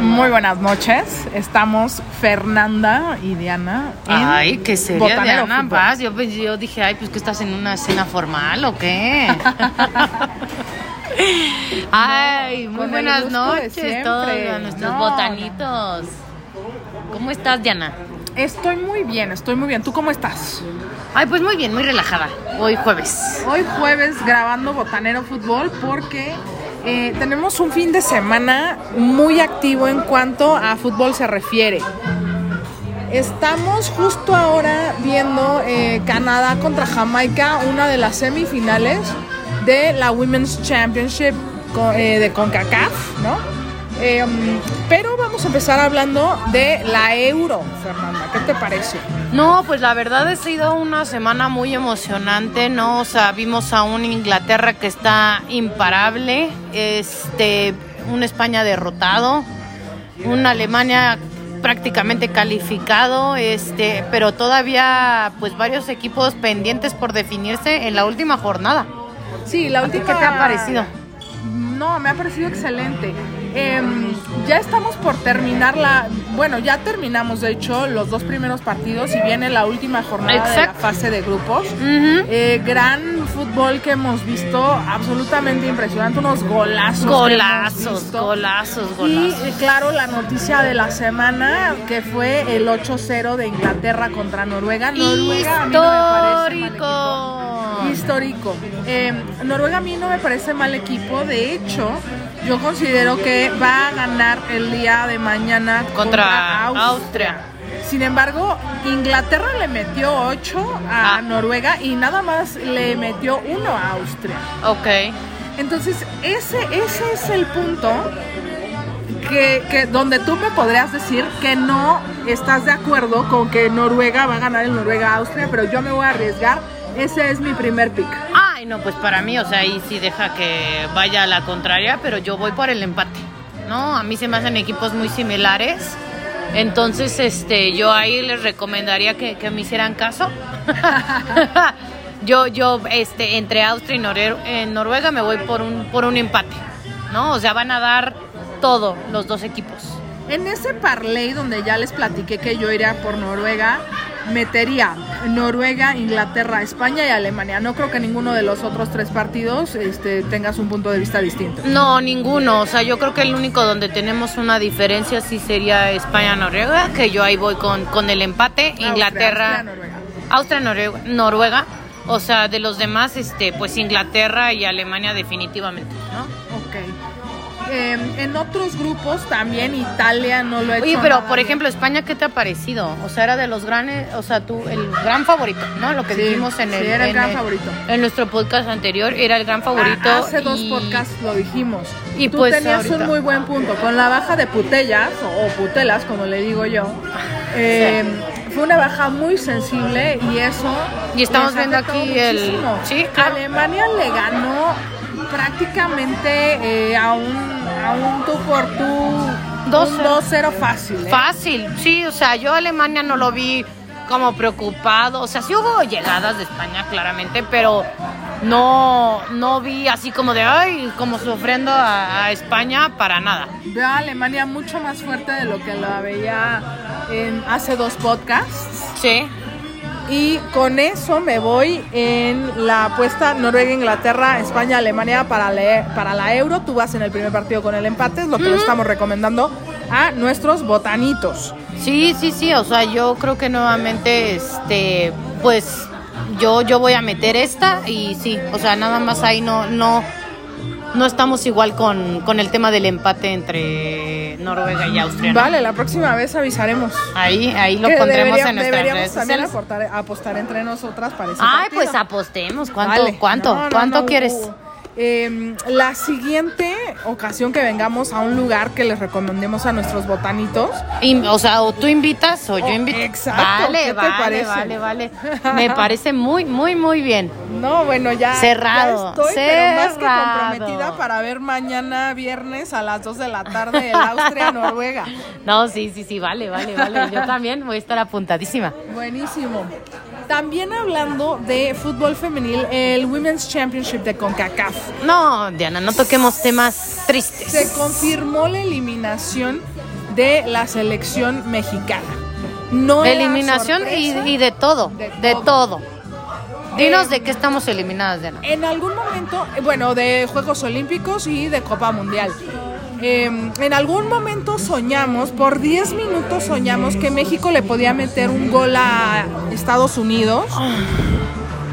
Muy buenas noches. Estamos Fernanda y Diana. En Ay, qué seria, Botanero Diana, Fútbol. vas. Yo, pues, yo dije, ay, pues que estás en una cena formal o qué. ay, muy buenas noches todos a nuestros No, botanitos. ¿Cómo estás, Diana? Estoy muy bien, estoy muy bien. ¿Tú cómo estás? Ay, pues muy bien, muy relajada. Hoy jueves. Hoy jueves grabando Botanero Fútbol porque eh, tenemos un fin de semana muy activo en cuanto a fútbol se refiere. Estamos justo ahora viendo eh, Canadá contra Jamaica, una de las semifinales de la Women's Championship eh, de CONCACAF, ¿no? Pero vamos a empezar hablando de la Euro, Fernanda. ¿Qué te parece? No, pues la verdad ha sido una semana muy emocionante, ¿no? O sea, vimos a un Inglaterra que está imparable, este, un España derrotado, una Alemania prácticamente calificado, este, pero todavía pues varios equipos pendientes por definirse en la última jornada. Sí, la ¿A ti última. qué te ha parecido? No, me ha parecido excelente. Em, ya estamos por terminar la. Bueno, ya terminamos, de hecho, los dos primeros partidos y viene la última jornada de la fase de grupos. Eh, gran fútbol que hemos visto, absolutamente impresionante, unos golazos. Golazos, visto. golazos, Y golazos. eh, claro, la noticia de la semana que fue el 8-0 de Inglaterra contra Noruega. Noruega a mí no me parece mal. Histórico. Eh, Noruega a mí no me parece mal equipo. De hecho, yo considero que va a ganar el día de mañana Contra Austria. Sin embargo, Inglaterra le metió 8 a Ah. Noruega y nada más le metió 1 a Austria. Ok. Entonces, ese, ese es el punto que, que donde tú me podrías decir que no estás de acuerdo con que Noruega va a ganar el Noruega-Austria, pero yo me voy a arriesgar. Ese es mi primer pick. Ay, no, pues para mí, o sea, ahí sí deja que vaya a la contraria, pero yo voy por el empate, ¿no? A mí se me hacen equipos muy similares. Entonces, este, yo ahí les recomendaría que, que me hicieran caso. yo, yo, este, entre Austria y Nore- eh, Noruega me voy por un, por un empate, ¿no? O sea, van a dar todo los dos equipos. En ese parlay donde ya les platiqué que yo iría por Noruega, metería Noruega, Inglaterra, España y Alemania. No creo que ninguno de los otros tres partidos este, tengas un punto de vista distinto. No, ninguno. O sea, yo creo que el único donde tenemos una diferencia sí sería España-Noruega, que yo ahí voy con, con el empate. Inglaterra, Austria, Noruega. Austria, Noruega, Noruega. O sea, de los demás, este, pues Inglaterra y Alemania definitivamente, ¿no? Eh, en otros grupos también Italia no lo ha hecho. Oye, pero nada por bien. ejemplo, España, ¿qué te ha parecido? O sea, era de los grandes, o sea, tú, el gran favorito, ¿no? Lo que Sí, dijimos en sí, el, era el en gran favorito. En nuestro podcast anterior, era el gran favorito. Ah, hace dos y- podcasts lo dijimos. y Tú pues tenías ahorita- un muy buen punto. Con la baja de Putellas, o, o Putelas, como le digo yo, eh, fue una baja muy sensible y eso. Y estamos viendo aquí el- muchísimo. sí, claro. Alemania le ganó prácticamente eh, a un, un tú por tú. 2-0. un 2-0 fácil. ¿eh? Fácil, sí, o sea, yo Alemania no lo vi como preocupado, o sea, sí hubo llegadas de España claramente, pero no, no vi así como de, ay, como sufriendo a, a España para nada. Veo a Alemania mucho más fuerte de lo que la veía en hace dos podcasts. Sí, Y con eso me voy en la apuesta Noruega, Inglaterra, España, Alemania para, la- para la Euro. Tú vas en el primer partido con el empate, es lo que le estamos recomendando a nuestros botanitos. sí, sí, sí, o sea, yo creo que nuevamente, este, pues, yo, yo voy a meter esta y sí, o sea, nada más ahí no, no, no estamos igual con, con el tema del empate entre Noruega y Austria. ¿no? Vale, la próxima vez avisaremos. Ahí, ahí lo Que pondremos debería- en nuestras deberíamos redes también sociales. aportar- apostar entre nosotras para ese Ay, partido. pues apostemos. ¿Cuánto? Vale. ¿Cuánto? No, no, ¿Cuánto quieres? uh, eh, la siguiente ocasión que vengamos a un lugar que les recomendemos a nuestros botanitos, In- o sea, o tú invitas o yo Oh, invito. exacto, Vale, ¿qué te vale, parece? vale, vale. Me parece muy, muy, muy bien. No, bueno, ya. Cerrado, ya estoy, pero más que cerrado. comprometida para ver mañana viernes a las 2 de la tarde el Austria-Noruega. No, sí, sí, sí, vale, vale, vale. Yo también voy a estar apuntadísima. Buenísimo. También hablando de fútbol femenil, el Women's Championship de CONCACAF. No, Diana, no toquemos temas Se tristes. confirmó la eliminación de la selección mexicana. No Eliminación y, de todo, De de, todo. todo. Dinos Eh, de qué estamos eliminadas, Diana. En algún momento, eh, bueno, de Juegos Olímpicos y de Copa Mundial. Eh, en algún momento soñamos, por 10 minutos soñamos que México le podía meter un gol a Estados Unidos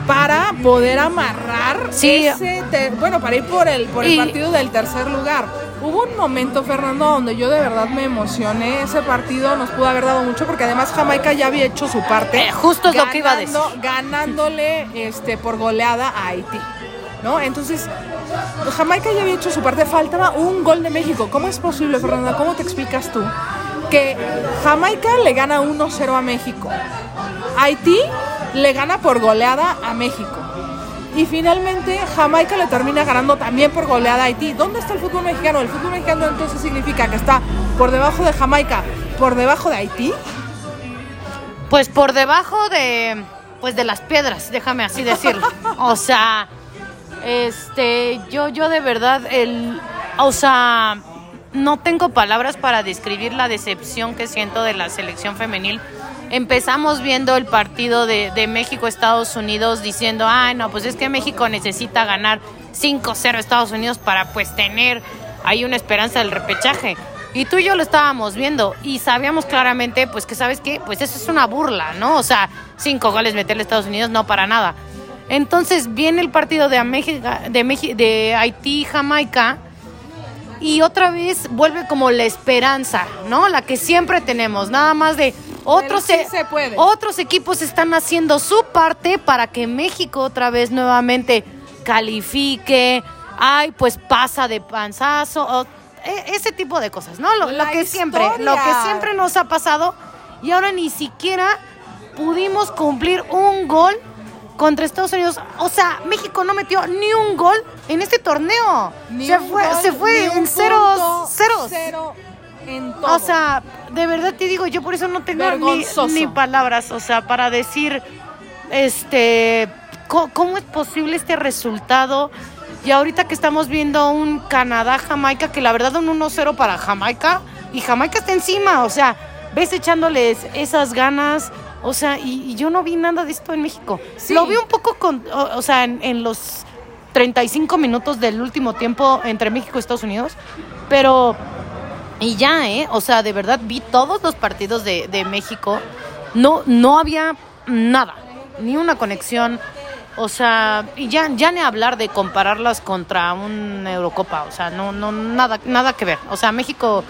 para poder amarrar Sí. ese, bueno, para ir por el, por el Y- partido del tercer lugar. Hubo un momento, Fernando, donde yo de verdad me emocioné. Ese partido nos pudo haber dado mucho porque además Jamaica ya había hecho su parte. Eh, justo es lo que iba a decir. Ganándole este, por goleada a Haití. ¿No? Entonces, Jamaica ya había hecho su parte. Faltaba un gol de México. ¿Cómo es posible, Fernanda? ¿Cómo te explicas tú? Que Jamaica le gana 1-0 a México. Haití le gana por goleada a México. Y finalmente Jamaica le termina ganando también por goleada a Haití. ¿Dónde está el fútbol mexicano? El fútbol mexicano entonces significa que está por debajo de Jamaica, por debajo de Haití. Pues por debajo de pues de las piedras, déjame así decirlo. O sea, este, yo yo de verdad el o sea, no tengo palabras para describir la decepción que siento de la selección femenil. Empezamos viendo el partido de, de México-Estados Unidos diciendo, ay, no, pues es que México necesita ganar 5-0 a Estados Unidos para pues tener ahí una esperanza del repechaje. Y tú y yo lo estábamos viendo y sabíamos claramente, pues que sabes qué, pues eso es una burla, ¿no? O sea, cinco goles meterle a Estados Unidos, no para nada. Entonces viene el partido de, México, de, de Haití y Jamaica y otra vez vuelve como la esperanza, ¿no? La que siempre tenemos, nada más de otros, sí e- se puede. otros equipos están haciendo su parte para que México otra vez nuevamente califique, ay, pues pasa de panzazo, o- e- ese tipo de cosas, ¿no? Lo, que siempre, lo que siempre nos ha pasado y ahora ni siquiera pudimos cumplir un gol contra Estados Unidos. O sea, México no metió ni un gol en este torneo. Ni se un fue, gol, se fue en un ceros, ceros. Cero en todo. O sea, de verdad te digo, yo por eso no tengo ni, palabras, o sea, para decir, este, ¿cómo, es posible este resultado? Y ahorita que estamos viendo un Canadá-Jamaica, que la verdad un 1-0 para Jamaica, y Jamaica está encima, o sea, ves echándoles esas ganas, o sea, y, y yo no vi nada de esto en México. Sí. Lo vi un poco con, o, o sea, en, en los 35 minutos del último tiempo entre México y Estados Unidos, pero y ya, ¿eh? O sea, de verdad vi todos los partidos de, de México. No, no había nada, ni una conexión. O sea, y ya, ya ni hablar de compararlas contra una Eurocopa. O sea, no, no, nada, nada que ver. O sea, México,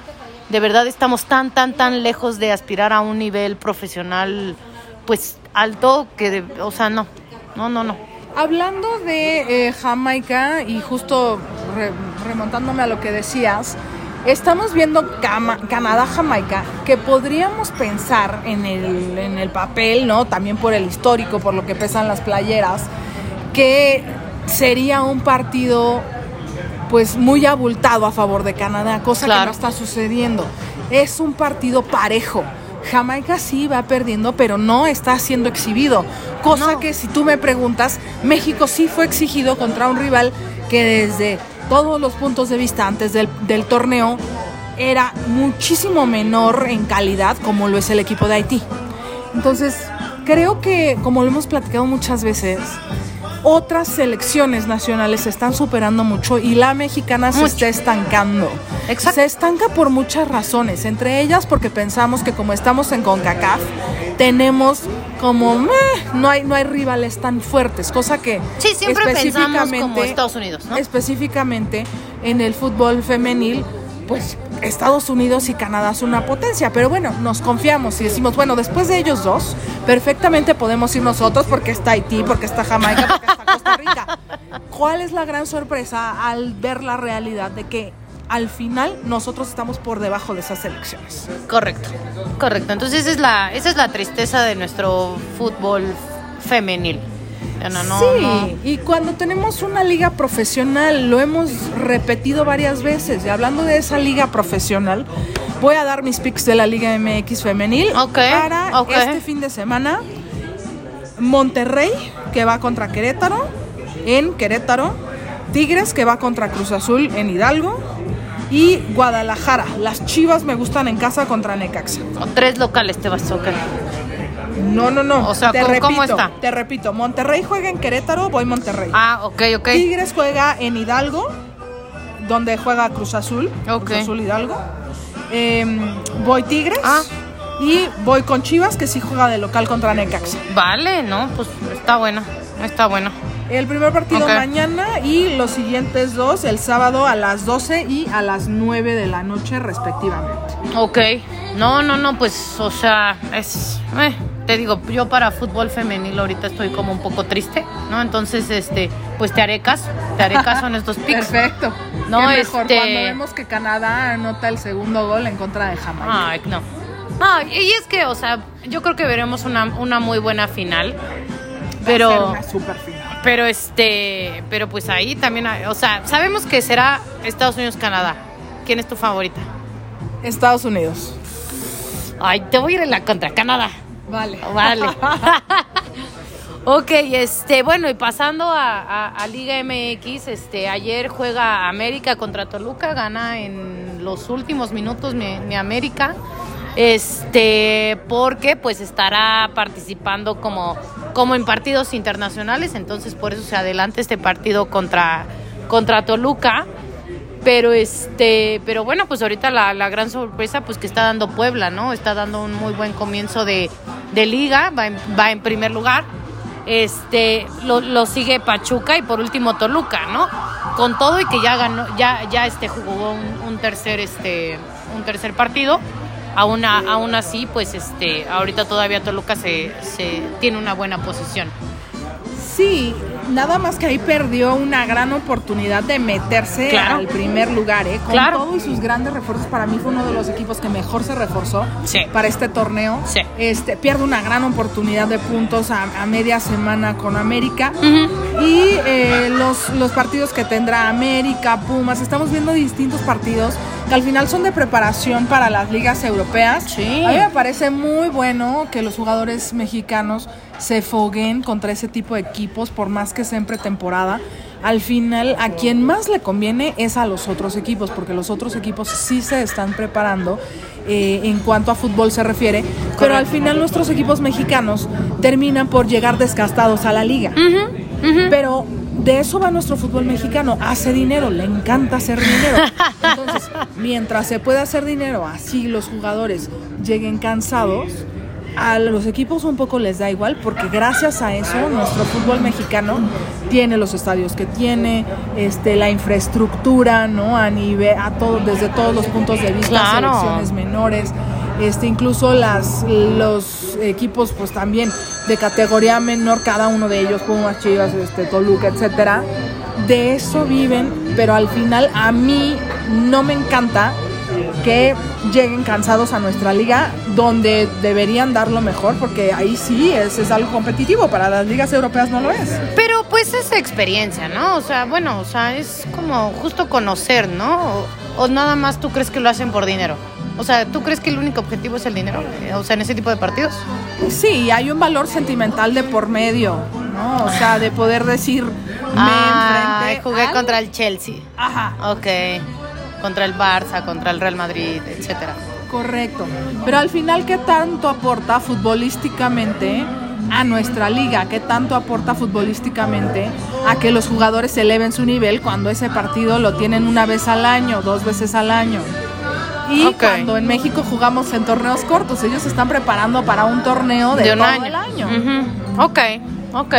de verdad estamos tan, tan, tan lejos de aspirar a un nivel profesional, pues alto, que, de- o sea, no, no, no, no. Hablando de eh, Jamaica y justo re- remontándome a lo que decías, estamos viendo Canadá-Jamaica, que podríamos pensar en el, en el papel, ¿no? También por el histórico, por lo que pesan las playeras, que sería un partido pues muy abultado a favor de Canadá, cosa que no está sucediendo. Es un partido parejo. Jamaica sí va perdiendo, pero no está siendo exhibido. Cosa No. que si tú me preguntas, México sí fue exigido contra un rival que desde todos los puntos de vista antes del, del torneo era muchísimo menor en calidad como lo es el equipo de Haití. Entonces, creo que, como lo hemos platicado muchas veces, otras selecciones nacionales se están superando mucho y la mexicana se está estancando. Exacto. Se estanca por muchas razones, entre ellas porque pensamos que como estamos en CONCACAF, tenemos como, "Meh, no hay, no hay rivales tan fuertes, cosa que Sí, siempre pensamos específicamente- como Estados Unidos, ¿no? Específicamente en el fútbol femenil, pues Estados Unidos y Canadá son una potencia, pero bueno, nos confiamos y decimos, bueno, después de ellos dos, perfectamente podemos ir nosotros porque está Haití, porque está Jamaica, porque está Costa Rica. ¿Cuál es la gran sorpresa al ver la realidad de que al final nosotros estamos por debajo de esas selecciones? Correcto, correcto. Entonces esa es la, esa es la tristeza de nuestro fútbol femenil. No, sí, no. y cuando tenemos una liga profesional, lo hemos repetido varias veces, y hablando de esa liga profesional, voy a dar mis picks de la Liga MX femenil Ok, para este fin de semana. Monterrey, que va contra Querétaro, en Querétaro. Tigres, que va contra Cruz Azul, en Hidalgo. Y Guadalajara. Las Chivas me gustan en casa contra Necaxa. O tres locales te vas a tocar. No, no, no. O sea, te ¿cómo- repito, cómo está? Te repito, Monterrey juega en Querétaro, voy Monterrey. Ah, ok, ok. Tigres juega en Hidalgo, donde juega Cruz Azul. Ok. Cruz Azul Hidalgo. Em, voy Tigres. Ah. Y voy con Chivas, que sí juega de local contra Necaxa. Vale, no, pues está bueno. Está bueno. El primer partido mañana y los siguientes dos el sábado a las 12 y a las 9 de la noche respectivamente. Ok. No, no, no, pues, o sea, es. eh, te digo, yo para fútbol femenil ahorita estoy como un poco triste, ¿no? Entonces, este, pues te haré caso. Te haré caso en estos picks. Perfecto. No, Qué mejor este- cuando vemos que Canadá anota el segundo gol en contra de Jamaica. Ay, no. No, y es que, o sea, yo creo que veremos una, una muy buena final. Va a ser Pero, una super final. pero este, pero pues ahí también, hay- o sea, sabemos que será Estados Unidos-Canadá. ¿Quién es tu favorita? Estados Unidos. Ay, te voy a ir en la contra Canadá. Vale. Vale. ok, este, bueno, y pasando a, a- a Liga MX, este, ayer juega América contra Toluca, gana en los últimos minutos mi, mi América. Este, porque pues estará participando como, como en partidos internacionales, entonces por eso se adelanta este partido contra, contra Toluca. Pero este, pero bueno, pues ahorita la, la gran sorpresa pues que está dando Puebla, ¿no? Está dando un muy buen comienzo de, de liga, va en, va en primer lugar. Este, lo, lo sigue Pachuca y por último Toluca, ¿no? Con todo y que ya ganó, ya, ya este jugó un, un tercer, este, un tercer partido. Aún, aún así, pues este, ahorita todavía Toluca se, se tiene una buena posición. Sí, nada más que ahí perdió una gran oportunidad de meterse Claro. al primer lugar, ¿eh? Con Claro. todo y sus grandes refuerzos, para mí fue uno de los equipos que mejor se reforzó Sí. para este torneo. Sí. Este, pierde una gran oportunidad de puntos a, a media semana con América. Y eh, los, los partidos que tendrá América, Pumas, estamos viendo distintos partidos que al final son de preparación para las ligas europeas. Sí. A mí me parece muy bueno que los jugadores mexicanos se foguen contra ese tipo de equipos, por más que sea en pretemporada. Al final, a quien más le conviene es a los otros equipos, porque los otros equipos sí se están preparando eh, en cuanto a fútbol se refiere, pero al final nuestros equipos mexicanos terminan por llegar desgastados a la liga. Pero de eso va nuestro fútbol mexicano, hace dinero, le encanta hacer dinero. Entonces, mientras se puede hacer dinero, así los jugadores lleguen cansados, a los equipos un poco les da igual porque gracias a eso nuestro fútbol mexicano tiene los estadios que tiene, este la infraestructura, ¿no? A nivel a todo desde todos los puntos de vista, Claro. selecciones menores, este incluso las los equipos pues también de categoría menor cada uno de ellos, Pumas, Chivas, este Toluca, etcétera. De eso viven, pero al final a mí no me encanta que lleguen cansados a nuestra liga, donde deberían dar lo mejor, porque ahí sí es, algo competitivo, para las ligas europeas no lo es. Pero pues es experiencia, ¿no? O sea, bueno, o sea, es como justo conocer, ¿no? O nada más tú crees que lo hacen por dinero. O sea, ¿tú crees que el único objetivo es el dinero? O sea, en ese tipo de partidos. Sí, hay un valor sentimental de por medio, ¿no? O sea, de poder decir, me Ah, enfrenté jugué al- contra el Chelsea. Ajá, Ok. Contra el Barça, contra el Real Madrid, etcétera. correcto. Pero al final, ¿qué tanto aporta futbolísticamente a nuestra liga? ¿Qué tanto aporta futbolísticamente a que los jugadores eleven su nivel cuando ese partido lo tienen una vez al año, dos veces al año? Y cuando en México jugamos en torneos cortos, ellos se están preparando para un torneo de, de un todo año. el año. Ujú. Ok, ok.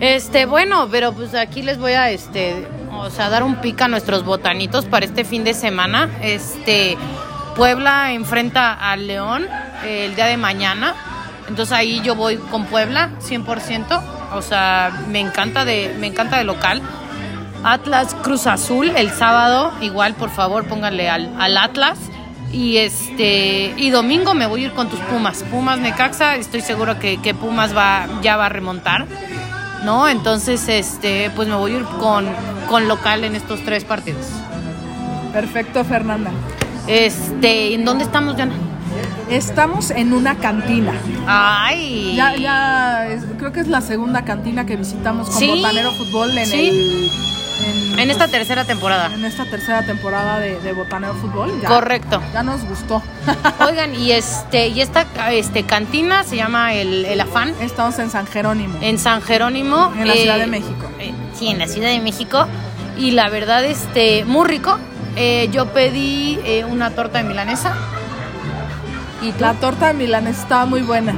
Este, bueno, pero pues aquí les voy a este, o sea, dar un pic a nuestros botanitos para este fin de semana. Este, Puebla enfrenta al León eh, el día de mañana. Entonces ahí yo voy con Puebla 100%, o sea, me encanta de me encanta de local. Atlas Cruz Azul el sábado, igual por favor pónganle al, al Atlas. Y este y domingo me voy a ir con tus Pumas. Pumas Necaxa, estoy seguro que, que Pumas va, ya va a remontar. ¿No? Entonces, este, pues me voy a ir con, con local en estos tres partidos. Perfecto, Fernanda. Este, ¿en dónde estamos, Diana? Estamos en una cantina. Ay. Ya, ya, es- creo que es la segunda cantina que visitamos con Sí, Botanero Fútbol en sí. el. En esta tercera temporada. En esta tercera temporada de, de Botanero Fútbol. Ya, Correcto. Ya nos gustó. Oigan, y este, y esta este, cantina se llama el, el Afán. Estamos en San Jerónimo. En San Jerónimo. En la Ciudad de México. eh, sí, en la Ciudad de México. Y la verdad, este, muy rico. Eh, yo pedí eh, una torta de milanesa. ¿Y tú? La torta de Milán está muy buena.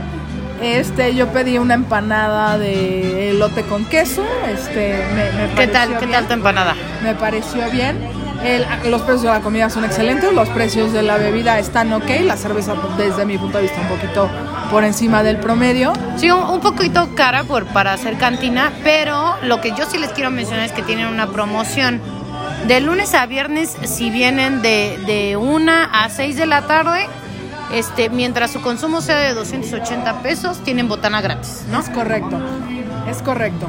Este, yo pedí una empanada de elote con queso. Este, me, me ¿Qué tal, pareció qué bien. tal tu empanada? Me pareció bien. El- los precios de la comida son excelentes, los precios de la bebida están ok, la cerveza desde mi punto de vista un poquito por encima del promedio. Sí, un, un poquito cara por, para hacer cantina, pero lo que yo sí les quiero mencionar es que tienen una promoción. De lunes a viernes, si vienen de, de 1 a 6 de la tarde, este, mientras su consumo sea de 280 pesos, tienen botana gratis, ¿no? Es correcto, es correcto.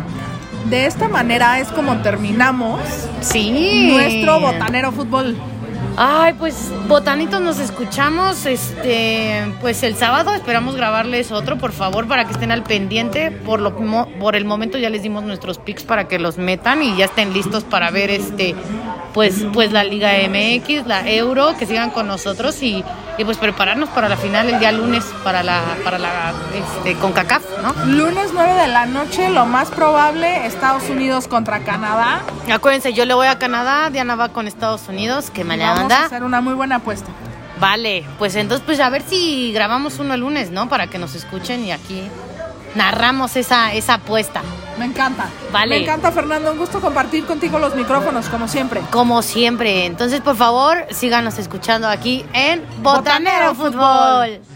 De esta manera es como terminamos Sí. nuestro botanero fútbol. Ay, pues botanitos nos escuchamos este pues el sábado esperamos grabarles otro, por favor, para que estén al pendiente. Por lo por el momento ya les dimos nuestros pics para que los metan y ya estén listos para ver este pues pues la Liga MX, la Euro, que sigan con nosotros y, y pues prepararnos para la final el día lunes para la para la este CONCACAF, ¿no? Lunes 9 de la noche, lo más probable, Estados Unidos contra Canadá. Acuérdense, yo le voy a Canadá, Diana va con Estados Unidos, que me Vamos a manda. hacer una muy buena apuesta. Vale, pues entonces pues a ver si grabamos uno el lunes, ¿no? Para que nos escuchen y aquí narramos esa, esa apuesta. Me encanta. Vale. Me encanta, Fernando. Un gusto compartir contigo los micrófonos, como siempre. Como siempre. Entonces, por favor, síganos escuchando aquí en Botanero Botanero Fútbol.